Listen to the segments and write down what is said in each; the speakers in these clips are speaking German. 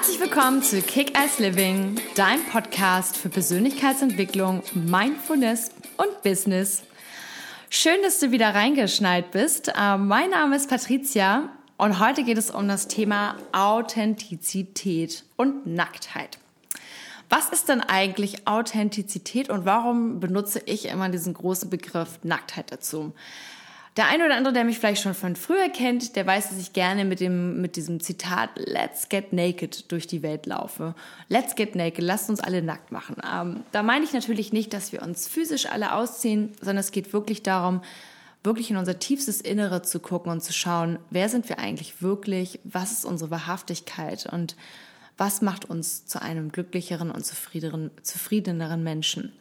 Herzlich willkommen zu Kick Ass Living, dein Podcast für Persönlichkeitsentwicklung, Mindfulness und Business. Schön, dass du wieder reingeschneit bist. Äh, mein Name ist Patricia und heute geht es um das Thema Authentizität und Nacktheit. Was ist denn eigentlich Authentizität und warum benutze ich immer diesen großen Begriff Nacktheit dazu? Der eine oder andere, der mich vielleicht schon von früher kennt, der weiß, dass ich gerne mit, dem, mit diesem Zitat Let's get naked durch die Welt laufe. Let's get naked, lasst uns alle nackt machen. Ähm, da meine ich natürlich nicht, dass wir uns physisch alle ausziehen, sondern es geht wirklich darum, wirklich in unser tiefstes Innere zu gucken und zu schauen, wer sind wir eigentlich wirklich, was ist unsere Wahrhaftigkeit und was macht uns zu einem glücklicheren und zufriedeneren Menschen.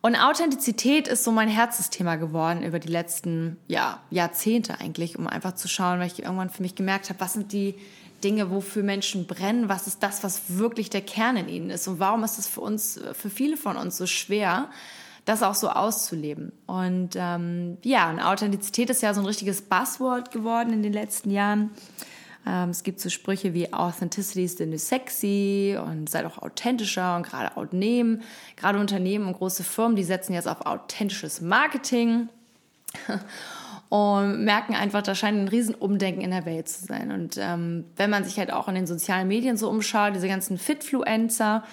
Und Authentizität ist so mein Herzensthema geworden über die letzten ja, Jahrzehnte eigentlich, um einfach zu schauen, weil ich irgendwann für mich gemerkt habe, was sind die Dinge, wofür Menschen brennen, was ist das, was wirklich der Kern in ihnen ist und warum ist es für uns, für viele von uns so schwer, das auch so auszuleben. Und ähm, ja, und Authentizität ist ja so ein richtiges Buzzword geworden in den letzten Jahren. Ähm, es gibt so Sprüche wie Authenticity ist the new sexy und sei doch authentischer und gerade Unternehmen, gerade Unternehmen und große Firmen, die setzen jetzt auf authentisches Marketing und merken einfach, da scheint ein Riesenumdenken in der Welt zu sein. Und ähm, wenn man sich halt auch in den sozialen Medien so umschaut, diese ganzen Fitfluencer,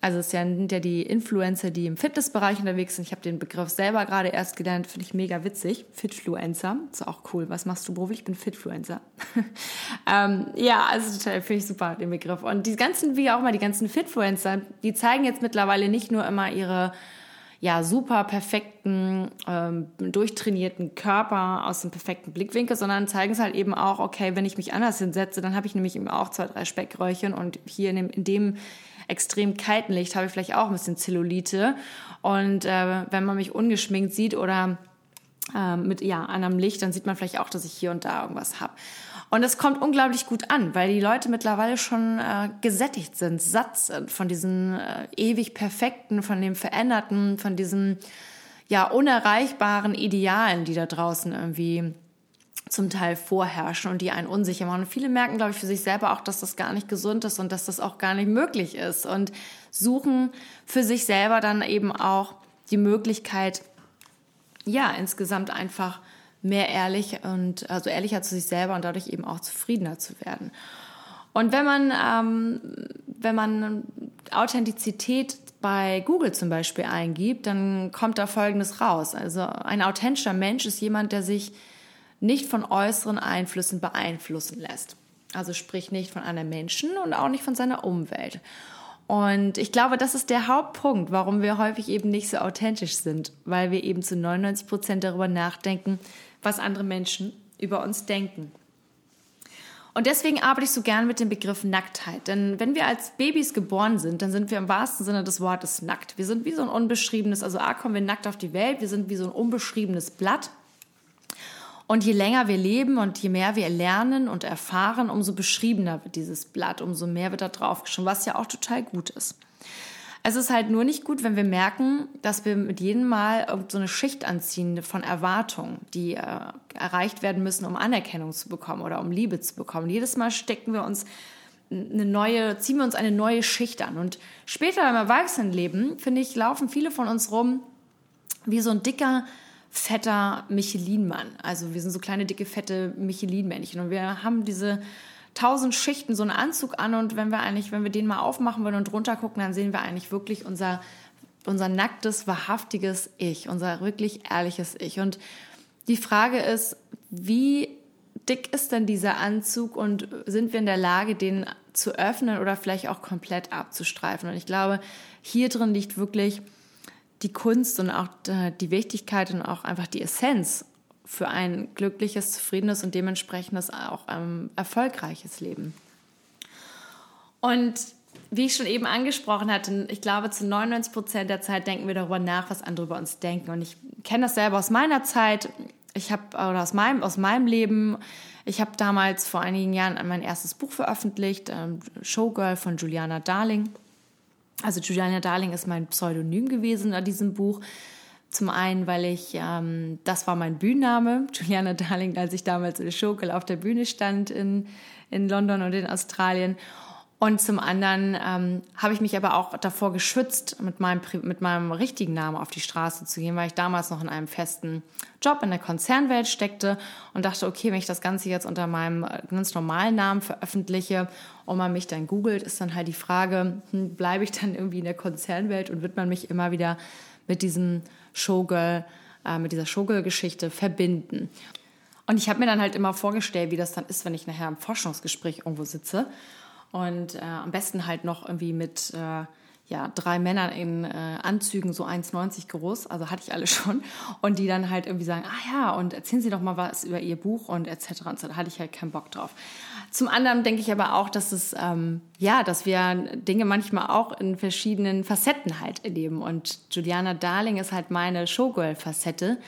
also es sind ja die Influencer, die im Fitnessbereich unterwegs sind. Ich habe den Begriff selber gerade erst gelernt, finde ich mega witzig. Fitfluencer, ist auch cool. Was machst du beruflich? Ich bin Fitfluencer. ähm, ja, also finde ich super den Begriff. Und die ganzen, wie auch mal die ganzen Fitfluencer, die zeigen jetzt mittlerweile nicht nur immer ihre ja super perfekten, ähm, durchtrainierten Körper aus dem perfekten Blickwinkel, sondern zeigen es halt eben auch, okay, wenn ich mich anders hinsetze, dann habe ich nämlich eben auch zwei, drei Speckröllchen und hier in dem, in dem extrem kalten Licht habe ich vielleicht auch ein bisschen Zellulite. Und äh, wenn man mich ungeschminkt sieht oder äh, mit ja, anderem Licht, dann sieht man vielleicht auch, dass ich hier und da irgendwas habe. Und es kommt unglaublich gut an, weil die Leute mittlerweile schon äh, gesättigt sind, satt sind von diesen äh, ewig perfekten, von dem veränderten, von diesen ja unerreichbaren Idealen, die da draußen irgendwie zum Teil vorherrschen und die einen unsicher machen. Und viele merken, glaube ich, für sich selber auch, dass das gar nicht gesund ist und dass das auch gar nicht möglich ist und suchen für sich selber dann eben auch die Möglichkeit, ja, insgesamt einfach mehr ehrlich und also ehrlicher zu sich selber und dadurch eben auch zufriedener zu werden. Und wenn man, ähm, wenn man Authentizität bei Google zum Beispiel eingibt, dann kommt da Folgendes raus. Also ein authentischer Mensch ist jemand, der sich nicht von äußeren Einflüssen beeinflussen lässt. Also sprich nicht von anderen Menschen und auch nicht von seiner Umwelt. Und ich glaube, das ist der Hauptpunkt, warum wir häufig eben nicht so authentisch sind, weil wir eben zu 99 Prozent darüber nachdenken, was andere Menschen über uns denken. Und deswegen arbeite ich so gern mit dem Begriff Nacktheit. Denn wenn wir als Babys geboren sind, dann sind wir im wahrsten Sinne des Wortes nackt. Wir sind wie so ein unbeschriebenes, also A, kommen wir nackt auf die Welt, wir sind wie so ein unbeschriebenes Blatt. Und je länger wir leben und je mehr wir lernen und erfahren, umso beschriebener wird dieses Blatt, umso mehr wird da drauf geschrieben, was ja auch total gut ist. Es ist halt nur nicht gut, wenn wir merken, dass wir mit jedem Mal so eine Schicht anziehen von Erwartungen, die äh, erreicht werden müssen, um Anerkennung zu bekommen oder um Liebe zu bekommen. Jedes Mal stecken wir uns eine neue, ziehen wir uns eine neue Schicht an. Und später im Erwachsenenleben, finde ich, laufen viele von uns rum wie so ein dicker fetter Michelin-Mann. Also wir sind so kleine, dicke, fette Michelin-Männchen. Und wir haben diese tausend Schichten, so einen Anzug an. Und wenn wir eigentlich, wenn wir den mal aufmachen wollen und drunter gucken, dann sehen wir eigentlich wirklich unser, unser nacktes, wahrhaftiges Ich, unser wirklich ehrliches Ich. Und die Frage ist, wie dick ist denn dieser Anzug und sind wir in der Lage, den zu öffnen oder vielleicht auch komplett abzustreifen? Und ich glaube, hier drin liegt wirklich die Kunst und auch äh, die Wichtigkeit und auch einfach die Essenz für ein glückliches, zufriedenes und dementsprechendes auch ähm, erfolgreiches Leben. Und wie ich schon eben angesprochen hatte, ich glaube, zu 99 Prozent der Zeit denken wir darüber nach, was andere über uns denken. Und ich kenne das selber aus meiner Zeit. Ich habe, oder aus meinem, aus meinem Leben. Ich habe damals vor einigen Jahren mein erstes Buch veröffentlicht, ähm, Showgirl von Juliana Darling. Also Juliana Darling ist mein Pseudonym gewesen an diesem Buch. Zum einen, weil ich, ähm, das war mein Bühnenname, Juliana Darling, als ich damals in der Showgirl auf der Bühne stand in, in London und in Australien. Und zum anderen ähm, habe ich mich aber auch davor geschützt, mit meinem, mit meinem richtigen Namen auf die Straße zu gehen, weil ich damals noch in einem festen Job in der Konzernwelt steckte und dachte, okay, wenn ich das Ganze jetzt unter meinem äh, ganz normalen Namen veröffentliche und man mich dann googelt, ist dann halt die Frage, hm, bleibe ich dann irgendwie in der Konzernwelt und wird man mich immer wieder mit diesem Showgirl, äh, mit dieser Showgirl-Geschichte verbinden. Und ich habe mir dann halt immer vorgestellt, wie das dann ist, wenn ich nachher im Forschungsgespräch irgendwo sitze und äh, am besten halt noch irgendwie mit äh, ja, drei Männern in äh, Anzügen, so 1,90 groß, also hatte ich alle schon. Und die dann halt irgendwie sagen, ah ja, und erzählen Sie doch mal was über Ihr Buch und etc. Und so, da hatte ich halt keinen Bock drauf. Zum anderen denke ich aber auch, dass es, ähm, ja, dass wir Dinge manchmal auch in verschiedenen Facetten halt erleben. Und Juliana Darling ist halt meine Showgirl-Facette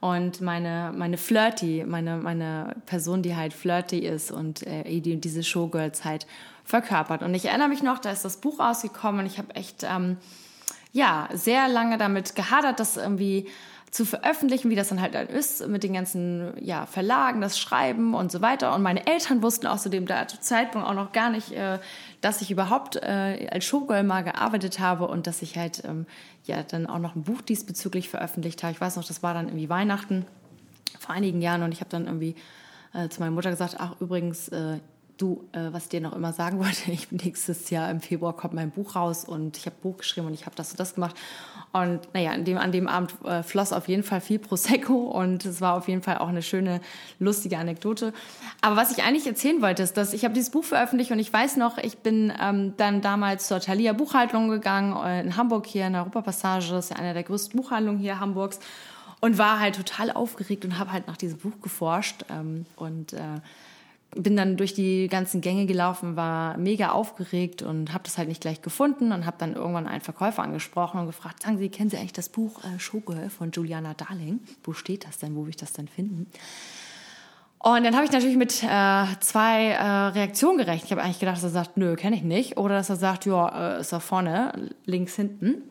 und meine, meine Flirty, meine, meine Person, die halt flirty ist und äh, die diese Showgirls halt verkörpert. Und ich erinnere mich noch, da ist das Buch rausgekommen und ich habe echt, ähm, ja, sehr lange damit gehadert, das irgendwie zu veröffentlichen, wie das dann halt ist, mit den ganzen ja, Verlagen, das Schreiben und so weiter. Und meine Eltern wussten auch zu dem Zeitpunkt auch noch gar nicht, äh, dass ich überhaupt äh, als Showgirl mal gearbeitet habe und dass ich halt ähm, ja dann auch noch ein Buch diesbezüglich veröffentlicht habe. Ich weiß noch, das war dann irgendwie Weihnachten vor einigen Jahren und ich habe dann irgendwie äh, zu meiner Mutter gesagt, ach übrigens, äh, du, äh, was ich dir noch immer sagen wollte, ich nächstes Jahr im Februar kommt mein Buch raus und ich habe Buch geschrieben und ich habe das und das gemacht. Und naja, an dem, an dem Abend äh, floss auf jeden Fall viel Prosecco und es war auf jeden Fall auch eine schöne, lustige Anekdote. Aber was ich eigentlich erzählen wollte, ist, dass ich habe dieses Buch veröffentlicht und ich weiß noch, ich bin ähm, dann damals zur Thalia Buchhaltung gegangen äh, in Hamburg hier in der Europapassage, das ist ja eine der größten Buchhandlungen hier Hamburgs und war halt total aufgeregt und habe halt nach diesem Buch geforscht ähm, und äh, bin dann durch die ganzen Gänge gelaufen, war mega aufgeregt und habe das halt nicht gleich gefunden und habe dann irgendwann einen Verkäufer angesprochen und gefragt, sagen Sie, kennen Sie eigentlich das Buch äh, Showgirl von Juliana Darling? Wo steht das denn? Wo will ich das denn finden? Und dann habe ich natürlich mit äh, zwei äh, Reaktionen gerechnet. Ich habe eigentlich gedacht, dass er sagt, nö, kenne ich nicht. Oder dass er sagt, ja, äh, ist da vorne, links hinten.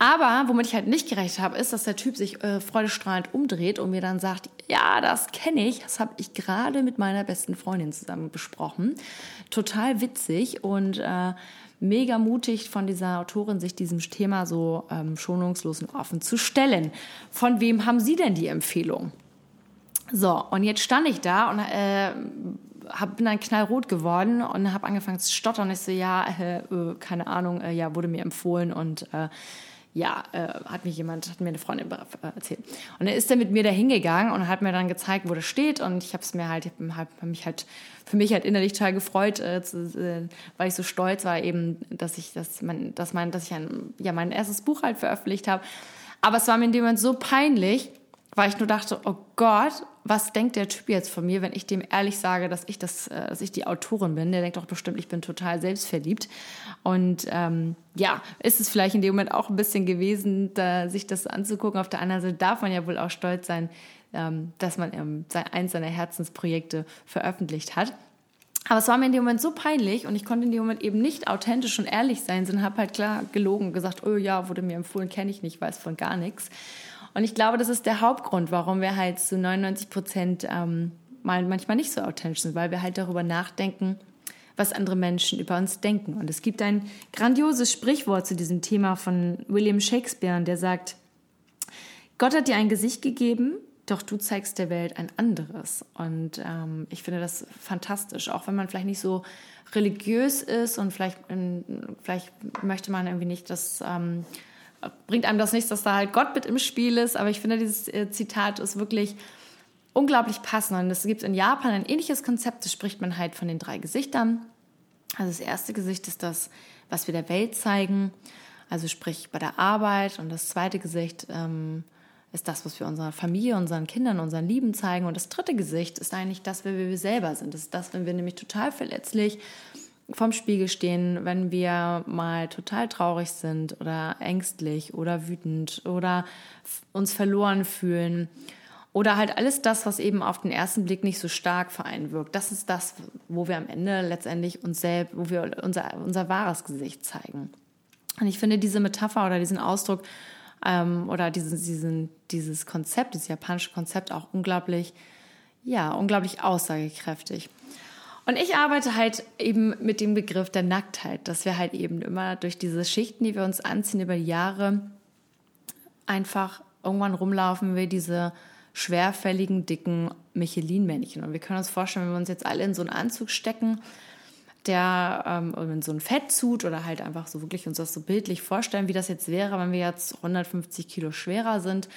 Aber womit ich halt nicht gerechnet habe, ist, dass der Typ sich äh, freudestrahlend umdreht und mir dann sagt, ja, das kenne ich, das habe ich gerade mit meiner besten Freundin zusammen besprochen. Total witzig und äh, mega mutig von dieser Autorin, sich diesem Thema so ähm, schonungslos und offen zu stellen. Von wem haben Sie denn die Empfehlung? So, und jetzt stand ich da und äh, hab, bin dann knallrot geworden und habe angefangen zu stottern. Ich so, ja, äh, äh, keine Ahnung, äh, ja, wurde mir empfohlen und äh, ja, äh, hat mir jemand, hat mir eine Freundin äh, erzählt. Und dann ist er mit mir da hingegangen und hat mir dann gezeigt, wo das steht. Und ich habe es mir halt, ich habe mich halt für mich halt innerlich total gefreut, äh, zu, äh, weil ich so stolz war eben, dass ich, dass man, dass mein, dass ich ein, ja mein erstes Buch halt veröffentlicht habe. Aber es war mir in dem Moment so peinlich, weil ich nur dachte, oh Gott, was denkt der Typ jetzt von mir, wenn ich dem ehrlich sage, dass ich das, äh, dass ich die Autorin bin? Der denkt doch bestimmt, ich bin total selbstverliebt. Und ähm, ja, ist es vielleicht in dem Moment auch ein bisschen gewesen, da, sich das anzugucken. Auf der anderen Seite darf man ja wohl auch stolz sein, ähm, dass man ähm, eins seiner Herzensprojekte veröffentlicht hat. Aber es war mir in dem Moment so peinlich und ich konnte in dem Moment eben nicht authentisch und ehrlich sein, sondern habe halt klar gelogen gesagt, oh ja, wurde mir empfohlen, kenne ich nicht, weiß von gar nichts. Und ich glaube, das ist der Hauptgrund, warum wir halt zu 99 Prozent ähm, mal manchmal nicht so authentisch sind, weil wir halt darüber nachdenken, was andere Menschen über uns denken. Und es gibt ein grandioses Sprichwort zu diesem Thema von William Shakespeare, der sagt, Gott hat dir ein Gesicht gegeben, doch du zeigst der Welt ein anderes. Und ähm, ich finde das fantastisch, auch wenn man vielleicht nicht so religiös ist und vielleicht, vielleicht möchte man irgendwie nicht, dass ähm, bringt einem das nichts, dass da halt Gott mit im Spiel ist. Aber ich finde, dieses äh, Zitat ist wirklich unglaublich passend. Und es gibt in Japan ein ähnliches Konzept, da spricht man halt von den drei Gesichtern. Also das erste Gesicht ist das, was wir der Welt zeigen, also sprich bei der Arbeit. Und das zweite Gesicht ähm, ist das, was wir unserer Familie, unseren Kindern, unseren Lieben zeigen. Und das dritte Gesicht ist eigentlich das, wer wir selber sind. Das ist das, wenn wir nämlich total verletzlich vorm Spiegel stehen, wenn wir mal total traurig sind oder ängstlich oder wütend oder uns verloren fühlen oder halt alles das, was eben auf den ersten Blick nicht so stark für einen wirkt. Das ist das, wo wir am Ende letztendlich uns selbst, wo wir unser, unser wahres Gesicht zeigen. Und ich finde diese Metapher oder diesen Ausdruck ähm, oder diesen, diesen, dieses Konzept, dieses japanische Konzept auch unglaublich, ja, unglaublich aussagekräftig. Und ich arbeite halt eben mit dem Begriff der Nacktheit, dass wir halt eben immer durch diese Schichten, die wir uns anziehen über die Jahre, einfach irgendwann rumlaufen wir diese schwerfälligen, dicken Michelin-Männchen. Und wir können uns vorstellen, wenn wir uns jetzt alle in so einen Anzug stecken, der ähm, in so ein Fettzut oder halt einfach so wirklich uns das so bildlich vorstellen, wie das jetzt wäre, wenn wir jetzt 150 Kilo schwerer sind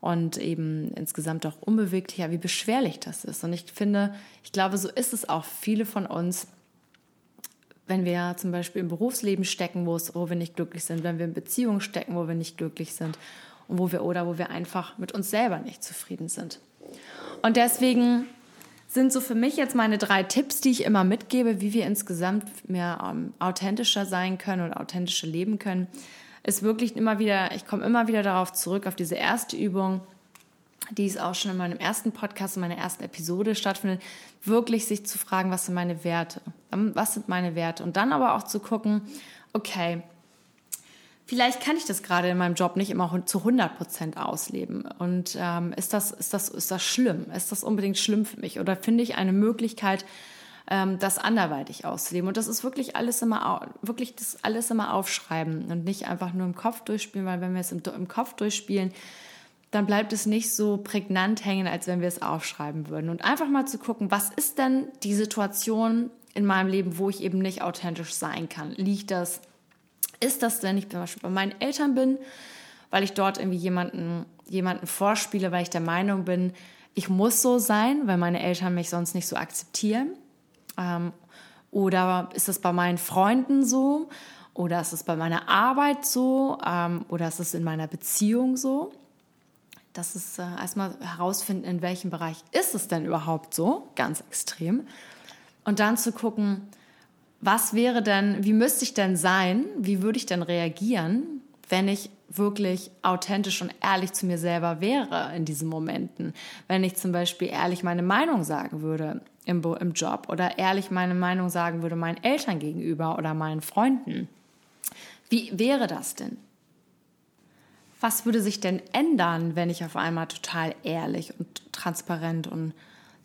und eben insgesamt auch unbeweglicher, wie beschwerlich das ist. Und ich finde, ich glaube, so ist es auch viele von uns, wenn wir zum Beispiel im Berufsleben stecken, wo, es, wo wir nicht glücklich sind, wenn wir in Beziehungen stecken, wo wir nicht glücklich sind und wo wir oder wo wir einfach mit uns selber nicht zufrieden sind. Und deswegen sind so für mich jetzt meine drei Tipps, die ich immer mitgebe, wie wir insgesamt mehr ähm, authentischer sein können und authentischer leben können. Ist wirklich immer wieder, ich komme immer wieder darauf zurück, auf diese erste Übung, die ist auch schon in meinem ersten Podcast, in meiner ersten Episode stattfindet, wirklich sich zu fragen, was sind meine Werte? Was sind meine Werte? Und dann aber auch zu gucken, okay, vielleicht kann ich das gerade in meinem Job nicht immer zu 100 Prozent ausleben. Und ähm, ist, das, ist, das, ist das schlimm? Ist das unbedingt schlimm für mich? Oder finde ich eine Möglichkeit, ähm, das anderweitig auszuleben? Und das ist wirklich alles immer, wirklich das alles immer aufschreiben und nicht einfach nur im Kopf durchspielen, weil wenn wir es im, im Kopf durchspielen, dann bleibt es nicht so prägnant hängen, als wenn wir es aufschreiben würden. Und einfach mal zu gucken, was ist denn die Situation in meinem Leben, wo ich eben nicht authentisch sein kann? Liegt das ist das, wenn ich zum Beispiel bei meinen Eltern bin, weil ich dort irgendwie jemanden, jemanden vorspiele, weil ich der Meinung bin, ich muss so sein, weil meine Eltern mich sonst nicht so akzeptieren? Ähm, oder ist es bei meinen Freunden so? Oder ist es bei meiner Arbeit so? Ähm, oder ist es in meiner Beziehung so? Das ist äh, erstmal herausfinden, in welchem Bereich ist es denn überhaupt so, ganz extrem. Und dann zu gucken, was wäre denn, wie müsste ich denn sein, wie würde ich denn reagieren, wenn ich wirklich authentisch und ehrlich zu mir selber wäre in diesen Momenten. Wenn ich zum Beispiel ehrlich meine Meinung sagen würde im, im Job oder ehrlich meine Meinung sagen würde meinen Eltern gegenüber oder meinen Freunden. Wie wäre das denn? Was würde sich denn ändern, wenn ich auf einmal total ehrlich und transparent und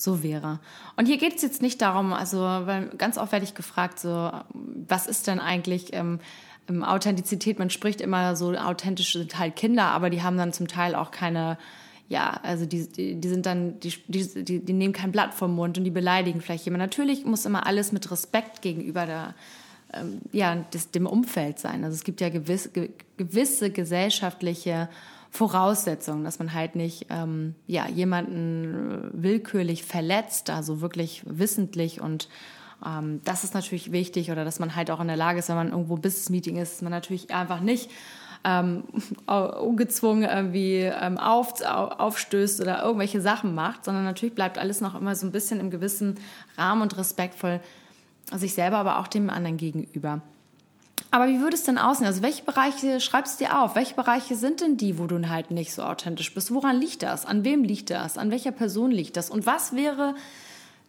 so wäre. Und hier geht es jetzt nicht darum, also weil ganz oft werde ich gefragt, so was ist denn eigentlich ähm, Authentizität? Man spricht immer so authentisch sind halt Kinder, aber die haben dann zum Teil auch keine ja, also die, die, die sind dann, die, die, die nehmen kein Blatt vom Mund und die beleidigen vielleicht jemand. Natürlich muss immer alles mit Respekt gegenüber der, ähm, ja, des, dem Umfeld sein. Also es gibt ja gewisse, gewisse gesellschaftliche Voraussetzungen, dass man halt nicht ähm, ja, jemanden willkürlich verletzt, also wirklich wissentlich und ähm, das ist natürlich wichtig oder dass man halt auch in der Lage ist, wenn man irgendwo Business-Meeting ist, dass man natürlich einfach nicht ähm, ungezwungen irgendwie ähm, auf, aufstößt oder irgendwelche Sachen macht, sondern natürlich bleibt alles noch immer so ein bisschen im gewissen Rahmen und respektvoll sich selber, aber auch dem anderen gegenüber. Aber wie würde es denn aussehen? Also welche Bereiche schreibst du dir auf? Welche Bereiche sind denn die, wo du halt nicht so authentisch bist? Woran liegt das? An wem liegt das? An welcher Person liegt das? Und was wäre,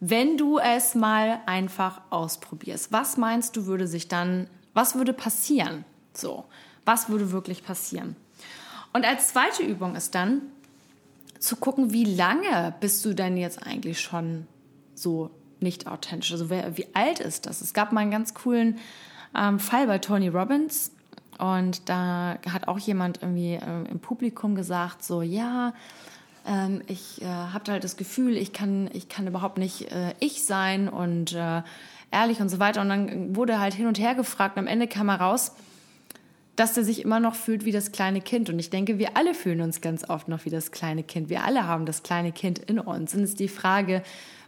wenn du es mal einfach ausprobierst? Was meinst du würde sich dann, was würde passieren? So, was würde wirklich passieren? Und als zweite Übung ist dann zu gucken, wie lange bist du denn jetzt eigentlich schon so nicht authentisch? Also wer, wie alt ist das? Es gab mal einen ganz coolen ähm, Fall bei Tony Robbins. Und da hat auch jemand irgendwie äh, im Publikum gesagt, so, ja, ähm, ich äh, habe halt das Gefühl, ich kann, ich kann überhaupt nicht äh, ich sein und äh, ehrlich und so weiter. Und dann wurde halt hin und her gefragt und am Ende kam heraus, dass er sich immer noch fühlt wie das kleine Kind. Und ich denke, wir alle fühlen uns ganz oft noch wie das kleine Kind. Wir alle haben das kleine Kind in uns. Und es ist die Frage,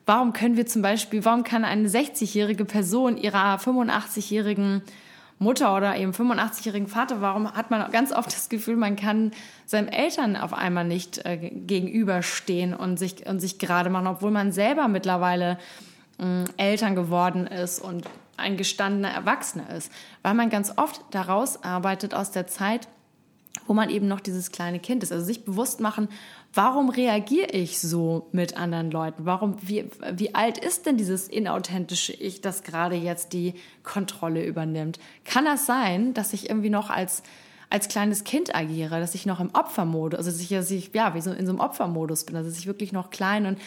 Warum können wir zum Beispiel, warum kann eine 60-jährige Person ihrer 85-jährigen Mutter oder eben 85-jährigen Vater, warum hat man ganz oft das Gefühl, man kann seinen Eltern auf einmal nicht äh, gegenüberstehen und sich, und sich gerade machen, obwohl man selber mittlerweile äh, Eltern geworden ist und ein gestandener Erwachsener ist, weil man ganz oft daraus arbeitet aus der Zeit, wo man eben noch dieses kleine Kind ist. Also sich bewusst machen, warum reagiere ich so mit anderen Leuten? Warum, wie, wie alt ist denn dieses inauthentische Ich, das gerade jetzt die Kontrolle übernimmt? Kann das sein, dass ich irgendwie noch als, als kleines Kind agiere, dass ich noch im Opfermodus, also dass ich, dass ich ja, wie so in so einem Opfermodus bin, also dass ich wirklich noch klein und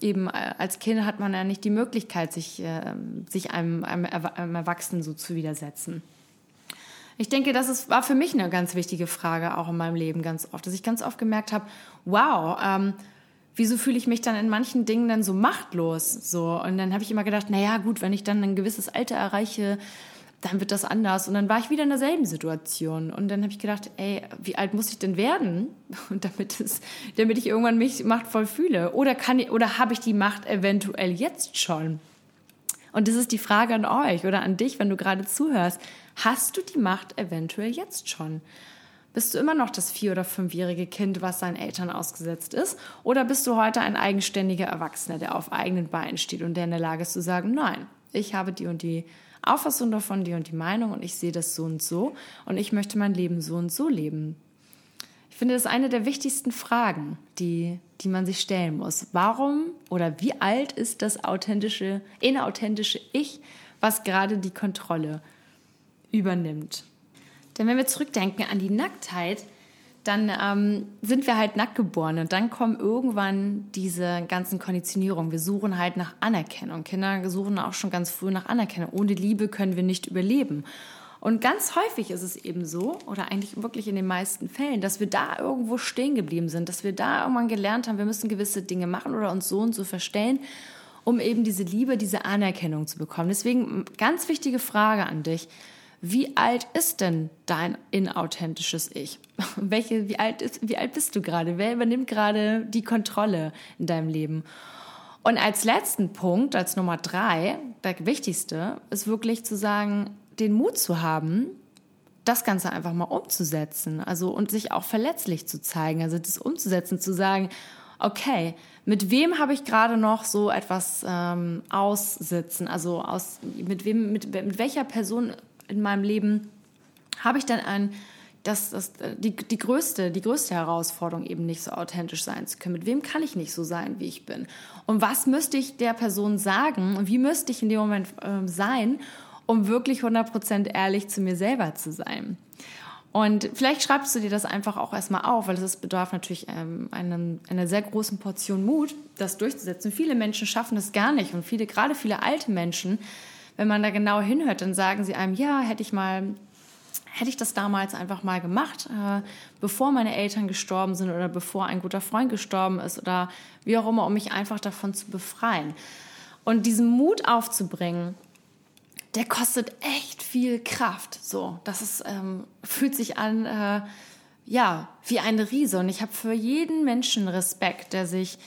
eben äh, als Kind hat man ja nicht die Möglichkeit, sich, äh, sich einem, einem, einem Erwachsenen so zu widersetzen. Ich denke, das ist, war für mich eine ganz wichtige Frage auch in meinem Leben ganz oft, dass ich ganz oft gemerkt habe, wow, ähm, wieso fühle ich mich dann in manchen Dingen dann so machtlos? So und dann habe ich immer gedacht, na ja, gut, wenn ich dann ein gewisses Alter erreiche, dann wird das anders. Und dann war ich wieder in derselben Situation. Und dann habe ich gedacht, ey, wie alt muss ich denn werden, damit, es, damit ich irgendwann mich machtvoll fühle? Oder, kann oder habe ich die Macht eventuell jetzt schon? Und das ist die Frage an euch oder an dich, wenn du gerade zuhörst. Hast du die Macht eventuell jetzt schon? Bist du immer noch das vier- oder fünfjährige Kind, was seinen Eltern ausgesetzt ist? Oder bist du heute ein eigenständiger Erwachsener, der auf eigenen Beinen steht und der in der Lage ist zu sagen, nein, ich habe die und die Auffassung davon, die und die Meinung und ich sehe das so und so und ich möchte mein Leben so und so leben. Ich finde, das ist eine der wichtigsten Fragen, die, die man sich stellen muss. Warum oder wie alt ist das authentische, inauthentische Ich, was gerade die Kontrolle übernimmt? Denn wenn wir zurückdenken an die Nacktheit, dann ähm, sind wir halt nackt geboren und dann kommen irgendwann diese ganzen Konditionierungen. Wir suchen halt nach Anerkennung. Kinder suchen auch schon ganz früh nach Anerkennung. Ohne Liebe können wir nicht überleben. Und ganz häufig ist es eben so, oder eigentlich wirklich in den meisten Fällen, dass wir da irgendwo stehen geblieben sind, dass wir da irgendwann gelernt haben, wir müssen gewisse Dinge machen oder uns so und so verstellen, um eben diese Liebe, diese Anerkennung zu bekommen. Deswegen ganz wichtige Frage an dich wie alt ist denn dein inauthentisches Ich? Welche, wie alt ist, wie alt bist du gerade? Wer übernimmt gerade die Kontrolle in deinem Leben? Und als letzten Punkt, als Nummer drei, der wichtigste, ist wirklich zu sagen, den Mut zu haben, das Ganze einfach mal umzusetzen. Also, und sich auch verletzlich zu zeigen. Also, das umzusetzen, zu sagen, okay, mit wem habe ich gerade noch so etwas ähm, aussitzen? Also, aus, mit wem, mit, mit welcher Person in meinem Leben habe ich dann ein, das, das, die, die, größte, die größte Herausforderung, eben nicht so authentisch sein zu können. Mit wem kann ich nicht so sein, wie ich bin? Und was müsste ich der Person sagen? Und wie müsste ich in dem Moment äh, sein, um wirklich 100% ehrlich zu mir selber zu sein? Und vielleicht schreibst du dir das einfach auch erstmal auf, weil es bedarf natürlich ähm, einem, einer sehr großen Portion Mut, das durchzusetzen. Viele Menschen schaffen das gar nicht und viele, gerade viele alte Menschen, wenn man da genau hinhört, dann sagen sie einem, ja, hätte ich mal hätte ich das damals einfach mal gemacht, äh, bevor meine Eltern gestorben sind oder bevor ein guter Freund gestorben ist oder wie auch immer, um mich einfach davon zu befreien. Und diesen Mut aufzubringen, der kostet echt viel Kraft. So, das ist, ähm, fühlt sich an, äh, ja, wie eine Riese. Und ich habe für jeden Menschen Respekt, der sich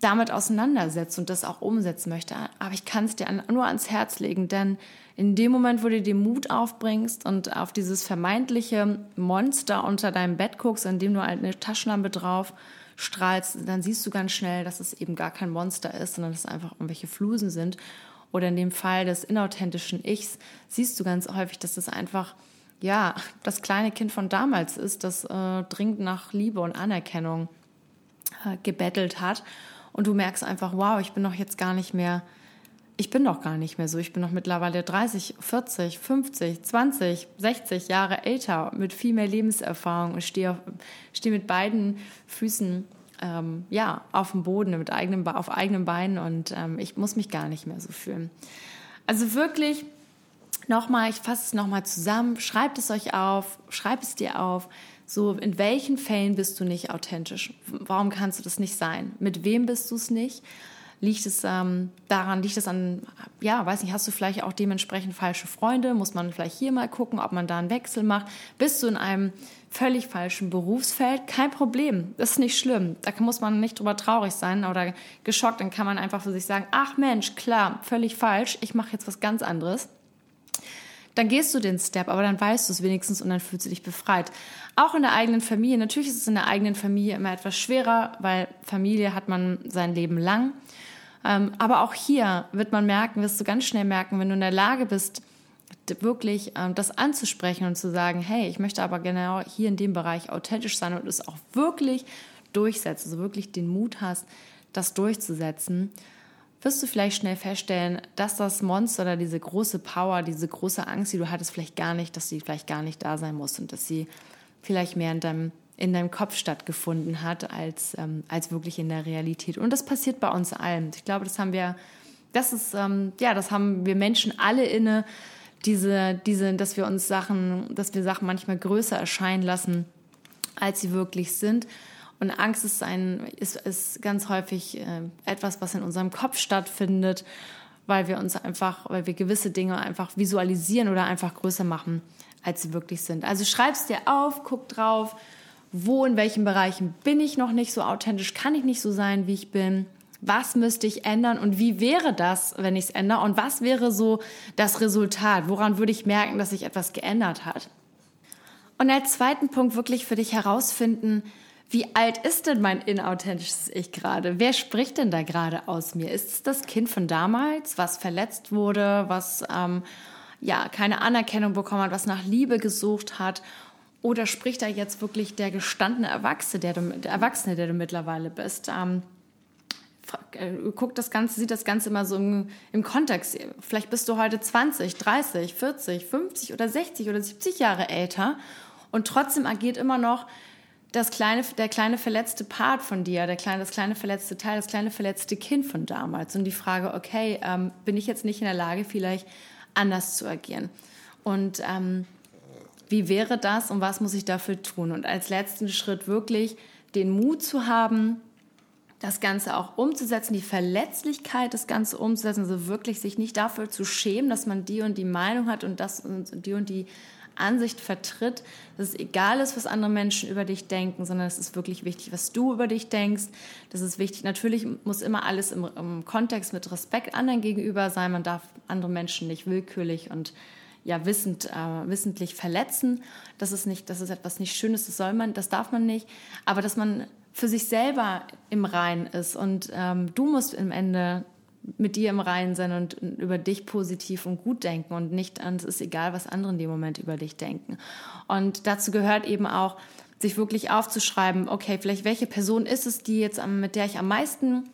damit auseinandersetzt und das auch umsetzen möchte. Aber ich kann es dir nur ans Herz legen, denn in dem Moment, wo du den Mut aufbringst und auf dieses vermeintliche Monster unter deinem Bett guckst, an dem du halt eine Taschenlampe drauf strahlst, dann siehst du ganz schnell, dass es eben gar kein Monster ist, sondern dass es einfach irgendwelche Flusen sind. Oder in dem Fall des inauthentischen Ichs siehst du ganz häufig, dass es einfach ja das kleine Kind von damals ist, das äh, dringend nach Liebe und Anerkennung äh, gebettelt hat und du merkst einfach, wow, ich bin doch jetzt gar nicht mehr, ich bin doch gar nicht mehr so. Ich bin doch mittlerweile 30, 40, 50, 20, 60 Jahre älter mit viel mehr Lebenserfahrung und stehe, stehe mit beiden Füßen ähm, ja, auf dem Boden, mit eigenem, auf eigenen Beinen und ähm, ich muss mich gar nicht mehr so fühlen. Also wirklich, nochmal, ich fasse es nochmal zusammen, schreibt es euch auf, schreibt es dir auf. So, in welchen Fällen bist du nicht authentisch? Warum kannst du das nicht sein? Mit wem bist du es nicht? Liegt es ähm, daran, liegt es an, ja, weiß nicht, hast du vielleicht auch dementsprechend falsche Freunde? Muss man vielleicht hier mal gucken, ob man da einen Wechsel macht? Bist du in einem völlig falschen Berufsfeld? Kein Problem, das ist nicht schlimm. Da muss man nicht drüber traurig sein oder geschockt. Dann kann man einfach für sich sagen, ach Mensch, klar, völlig falsch, ich mache jetzt was ganz anderes dann gehst du den Step, aber dann weißt du es wenigstens und dann fühlst du dich befreit. Auch in der eigenen Familie. Natürlich ist es in der eigenen Familie immer etwas schwerer, weil Familie hat man sein Leben lang. Ähm, aber auch hier wird man merken, wirst du ganz schnell merken, wenn du in der Lage bist, wirklich ähm, das anzusprechen und zu sagen, hey, ich möchte aber genau hier in dem Bereich authentisch sein und es auch wirklich durchsetzen, also wirklich den Mut hast, das durchzusetzen, wirst du vielleicht schnell feststellen, dass das Monster oder diese große Power, diese große Angst, die du hattest, vielleicht gar nicht, dass sie vielleicht gar nicht da sein muss und dass sie vielleicht mehr in deinem in deinem Kopf stattgefunden hat, als, ähm, als wirklich in der Realität. Und das passiert bei uns allen. Ich glaube, das haben wir, das ist, ähm, ja, das haben wir Menschen alle inne, diese, diese, dass wir uns Sachen, dass wir Sachen manchmal größer erscheinen lassen, als sie wirklich sind. Und Angst ist, ein, ist, ist ganz häufig äh, etwas, was in unserem Kopf stattfindet, weil wir uns einfach, weil wir gewisse Dinge einfach visualisieren oder einfach größer machen, als sie wirklich sind. Also schreib's dir auf, guck drauf, wo, in welchen Bereichen bin ich noch nicht so authentisch, kann ich nicht so sein, wie ich bin was müsste ich ändern und wie wäre das, wenn ich es ändere und was wäre so das Resultat, woran würde ich merken, dass sich etwas geändert hat. Und als zweiten Punkt wirklich für dich herausfinden, wie alt ist denn mein inauthentisches Ich gerade? Wer spricht denn da gerade aus mir? Ist es das Kind von damals, was verletzt wurde, was ähm, ja keine Anerkennung bekommen hat, was nach Liebe gesucht hat? Oder spricht da jetzt wirklich der gestandene Erwachsene, der du, der Erwachsene, der du mittlerweile bist? Ähm, äh, guckt das Ganze, sieht das Ganze immer so im, im Kontext. Vielleicht bist du heute 20, 30, 40, 50 oder 60 oder 70 Jahre älter und trotzdem agiert immer noch das kleine, der kleine verletzte Part von dir, der kleine, das kleine verletzte Teil, das kleine verletzte Kind von damals. Und die Frage, okay, ähm, bin ich jetzt nicht in der Lage, vielleicht anders zu agieren? Und ähm, wie wäre das und was muss ich dafür tun? Und als letzten Schritt wirklich den Mut zu haben, das Ganze auch umzusetzen, die Verletzlichkeit, das Ganze umzusetzen, also wirklich sich nicht dafür zu schämen, dass man die und die Meinung hat und das und die und die Ansicht vertritt, dass es egal ist, was andere Menschen über dich denken, sondern es ist wirklich wichtig, was du über dich denkst. Das ist wichtig. Natürlich muss immer alles im, im Kontext mit Respekt anderen gegenüber sein. Man darf andere Menschen nicht willkürlich und ja wissend, äh, wissentlich verletzen. Das ist nicht, das ist etwas nicht Schönes. Das soll man, das darf man nicht. Aber dass man für sich selber im Rein ist und ähm, du musst im Ende mit dir im Reinen sein und über dich positiv und gut denken und nicht an, es ist egal, was andere in dem Moment über dich denken. Und dazu gehört eben auch, sich wirklich aufzuschreiben, okay, vielleicht welche Person ist es, die jetzt, mit der ich am meisten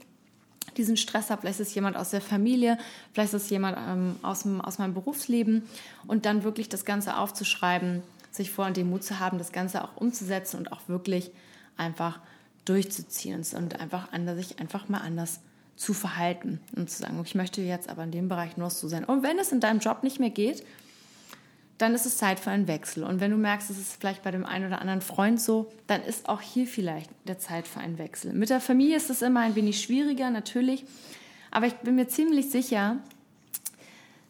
diesen Stress habe. Vielleicht ist es jemand aus der Familie, vielleicht ist es jemand ähm, aus, dem, aus meinem Berufsleben. Und dann wirklich das Ganze aufzuschreiben, sich vor und den Mut zu haben, das Ganze auch umzusetzen und auch wirklich einfach durchzuziehen und einfach anders, sich einfach mal anders zu verhalten und zu sagen, ich möchte jetzt aber in dem Bereich nur so sein. Und wenn es in deinem Job nicht mehr geht, dann ist es Zeit für einen Wechsel. Und wenn du merkst, es ist vielleicht bei dem einen oder anderen Freund so, dann ist auch hier vielleicht der Zeit für einen Wechsel. Mit der Familie ist es immer ein wenig schwieriger, natürlich. Aber ich bin mir ziemlich sicher,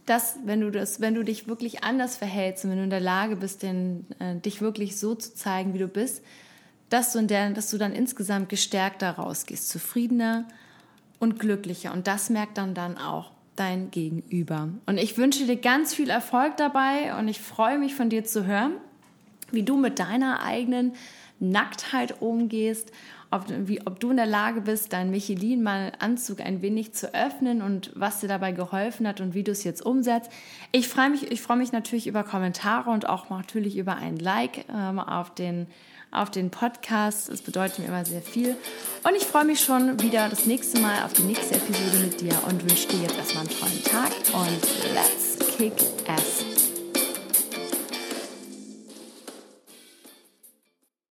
dass wenn du das, wenn du dich wirklich anders verhältst und wenn du in der Lage bist, den, äh, dich wirklich so zu zeigen, wie du bist, dass du, in der, dass du dann insgesamt gestärkter rausgehst, zufriedener und glücklicher. Und das merkt dann dann auch dein Gegenüber. Und ich wünsche dir ganz viel Erfolg dabei und ich freue mich von dir zu hören, wie du mit deiner eigenen Nacktheit umgehst, ob, wie, ob du in der Lage bist, deinen Michelin-Anzug ein wenig zu öffnen und was dir dabei geholfen hat und wie du es jetzt umsetzt. Ich freue mich, ich freue mich natürlich über Kommentare und auch natürlich über ein Like ähm, auf den auf den Podcast. Es bedeutet mir immer sehr viel. Und ich freue mich schon wieder das nächste Mal auf die nächste Episode mit dir und wünsche dir jetzt erstmal einen tollen Tag und let's kick ass.